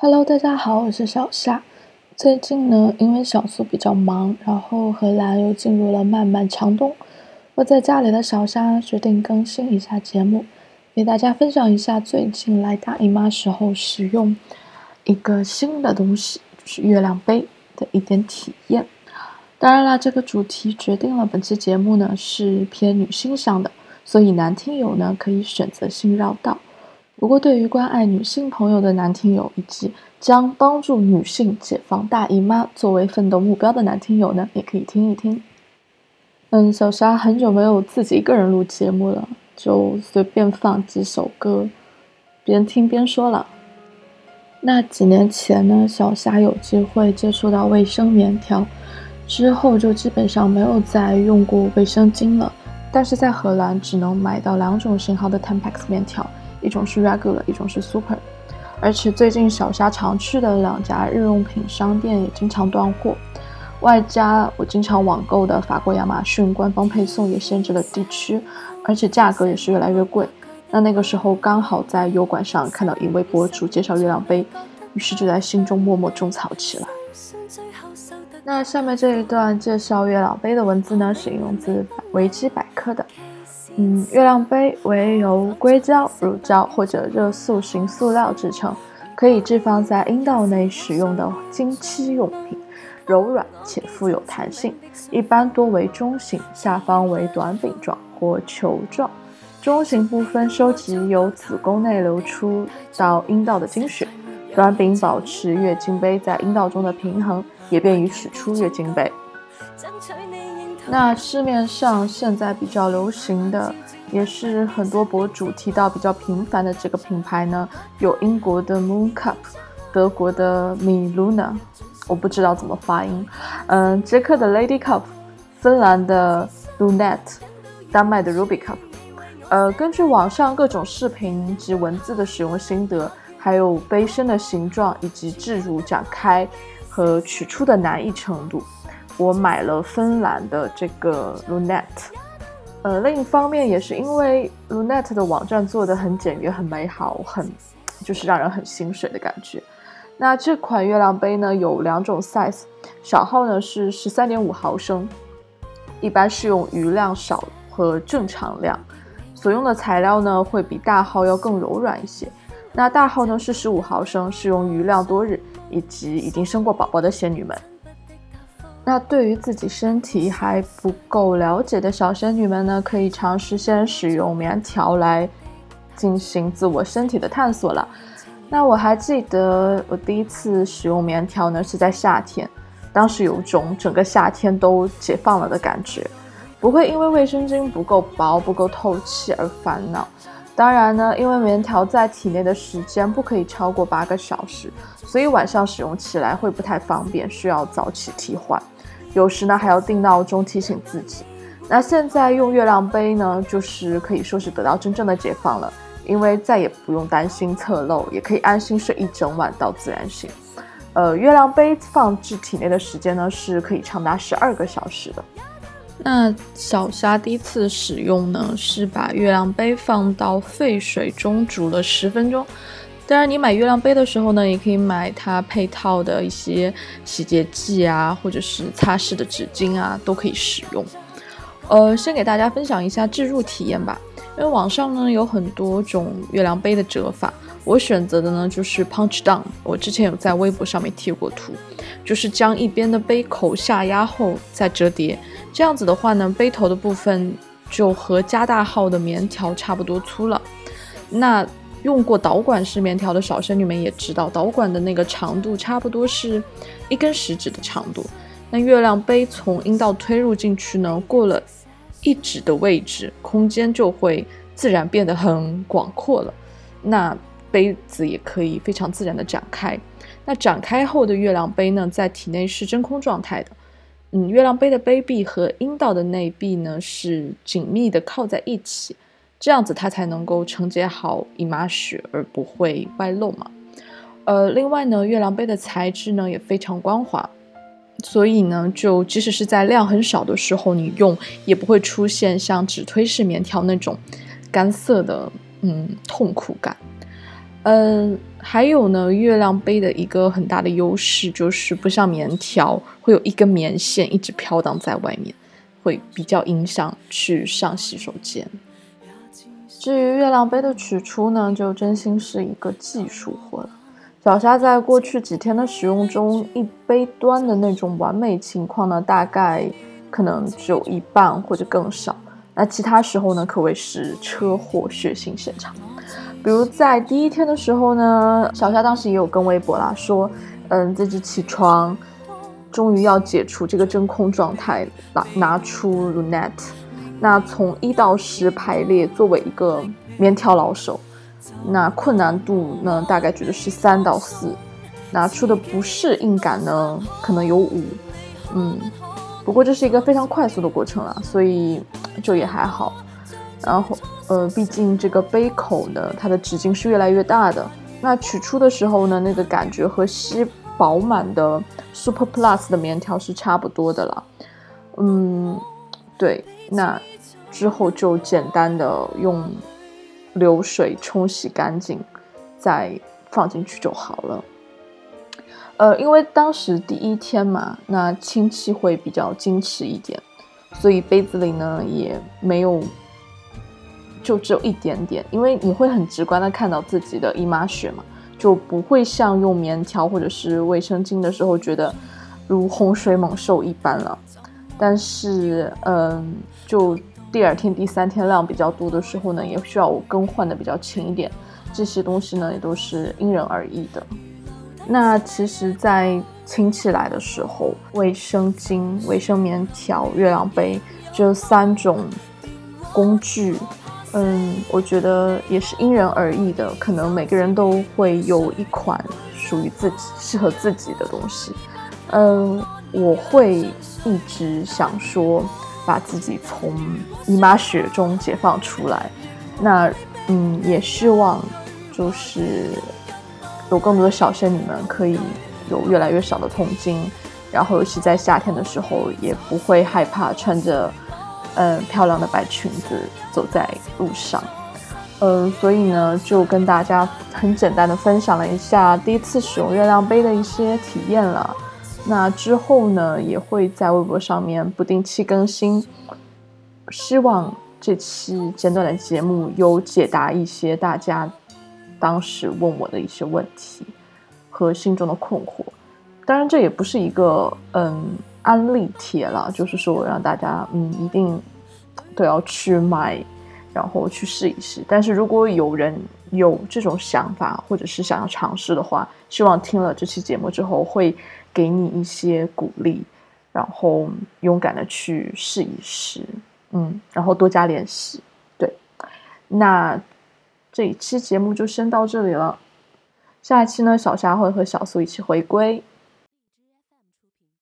Hello，大家好，我是小夏。最近呢，因为小苏比较忙，然后荷兰又进入了漫漫长冬，我在家里的小夏决定更新一下节目，给大家分享一下最近来大姨妈时候使用一个新的东西，就是月亮杯的一点体验。当然啦，这个主题决定了本期节目呢是偏女性向的，所以男听友呢可以选择性绕道。不过，对于关爱女性朋友的男听友，以及将帮助女性解放大姨妈作为奋斗目标的男听友呢，也可以听一听。嗯，小沙很久没有自己一个人录节目了，就随便放几首歌，边听边说了。那几年前呢，小沙有机会接触到卫生棉条，之后就基本上没有再用过卫生巾了。但是在荷兰只能买到两种型号的 Tampax 面条。一种是 regular，一种是 super，而且最近小虾常去的两家日用品商店也经常断货，外加我经常网购的法国亚马逊官方配送也限制了地区，而且价格也是越来越贵。那那个时候刚好在油管上看到一位博主介绍月亮杯，于是就在心中默默种草起来。那下面这一段介绍月亮杯的文字呢，是引用自维基百科的。嗯，月亮杯为由硅胶、乳胶或者热塑型塑料制成，可以置放在阴道内使用的经期用品，柔软且富有弹性，一般多为中型，下方为短柄状或球状。中型部分收集由子宫内流出到阴道的经血，短柄保持月经杯在阴道中的平衡，也便于取出月经杯。争取你那市面上现在比较流行的，也是很多博主提到比较频繁的这个品牌呢，有英国的 Moon Cup，德国的 Mi Luna，我不知道怎么发音，嗯，捷克的 Lady Cup，芬兰的 lunete 丹麦的 Ruby Cup。呃，根据网上各种视频及文字的使用心得，还有杯身的形状以及置入、展开和取出的难易程度。我买了芬兰的这个 lunete 呃，另一方面也是因为 lunete 的网站做的很简约、很美好、很就是让人很心水的感觉。那这款月亮杯呢有两种 size，小号呢是十三点五毫升，一般适用余量少和正常量，所用的材料呢会比大号要更柔软一些。那大号呢是十五毫升，适用余量多日以及已经生过宝宝的仙女们。那对于自己身体还不够了解的小仙女们呢，可以尝试先使用棉条来进行自我身体的探索了。那我还记得我第一次使用棉条呢，是在夏天，当时有种整个夏天都解放了的感觉，不会因为卫生巾不够薄、不够透气而烦恼。当然呢，因为棉条在体内的时间不可以超过八个小时，所以晚上使用起来会不太方便，需要早起替换。有时呢还要定闹钟提醒自己。那现在用月亮杯呢，就是可以说是得到真正的解放了，因为再也不用担心侧漏，也可以安心睡一整晚到自然醒。呃，月亮杯放置体内的时间呢，是可以长达十二个小时的。那小虾第一次使用呢，是把月亮杯放到沸水中煮了十分钟。当然，你买月亮杯的时候呢，也可以买它配套的一些洗洁剂啊，或者是擦拭的纸巾啊，都可以使用。呃，先给大家分享一下置入体验吧。因为网上呢有很多种月亮杯的折法，我选择的呢就是 punch down。我之前有在微博上面贴过图，就是将一边的杯口下压后再折叠，这样子的话呢，杯头的部分就和加大号的棉条差不多粗了。那用过导管式棉条的小仙女们也知道，导管的那个长度差不多是一根食指的长度。那月亮杯从阴道推入进去呢，过了一指的位置，空间就会自然变得很广阔了。那杯子也可以非常自然的展开。那展开后的月亮杯呢，在体内是真空状态的。嗯，月亮杯的杯壁和阴道的内壁呢是紧密的靠在一起。这样子它才能够承接好姨妈血而不会外漏嘛。呃，另外呢，月亮杯的材质呢也非常光滑，所以呢，就即使是在量很少的时候，你用也不会出现像指推式棉条那种干涩的嗯痛苦感。嗯，还有呢，月亮杯的一个很大的优势就是不像棉条会有一根棉线一直飘荡在外面，会比较影响去上洗手间。至于月亮杯的取出呢，就真心是一个技术活了。小虾在过去几天的使用中，一杯端的那种完美情况呢，大概可能只有一半或者更少。那其他时候呢，可谓是车祸血腥现场。比如在第一天的时候呢，小虾当时也有跟微博啦说，嗯，自己起床，终于要解除这个真空状态，拿拿出 Lunette。那从一到十排列，作为一个棉条老手，那困难度呢，大概觉得是三到四，拿出的不适应感呢，可能有五，嗯，不过这是一个非常快速的过程了，所以就也还好。然后，呃，毕竟这个杯口呢，它的直径是越来越大的，那取出的时候呢，那个感觉和吸饱满的 Super Plus 的棉条是差不多的了，嗯，对。那之后就简单的用流水冲洗干净，再放进去就好了。呃，因为当时第一天嘛，那亲戚会比较矜持一点，所以杯子里呢也没有，就只有一点点。因为你会很直观的看到自己的姨妈血嘛，就不会像用棉条或者是卫生巾的时候觉得如洪水猛兽一般了。但是，嗯，就第二天、第三天量比较多的时候呢，也需要我更换的比较勤一点。这些东西呢，也都是因人而异的。那其实，在亲戚来的时候，卫生巾、卫生棉条、月亮杯这三种工具，嗯，我觉得也是因人而异的。可能每个人都会有一款属于自己、适合自己的东西，嗯。我会一直想说，把自己从姨妈血中解放出来。那，嗯，也希望就是有更多的小仙女们可以有越来越少的痛经，然后尤其在夏天的时候，也不会害怕穿着嗯漂亮的白裙子走在路上。呃，所以呢，就跟大家很简单的分享了一下第一次使用月亮杯的一些体验了。那之后呢，也会在微博上面不定期更新。希望这期简短的节目有解答一些大家当时问我的一些问题和心中的困惑。当然，这也不是一个嗯安利帖了，就是说让大家嗯一定都要去买，然后去试一试。但是如果有人有这种想法，或者是想要尝试的话，希望听了这期节目之后会。给你一些鼓励，然后勇敢的去试一试，嗯，然后多加练习。对，那这一期节目就先到这里了。下一期呢，小霞会和小苏一起回归。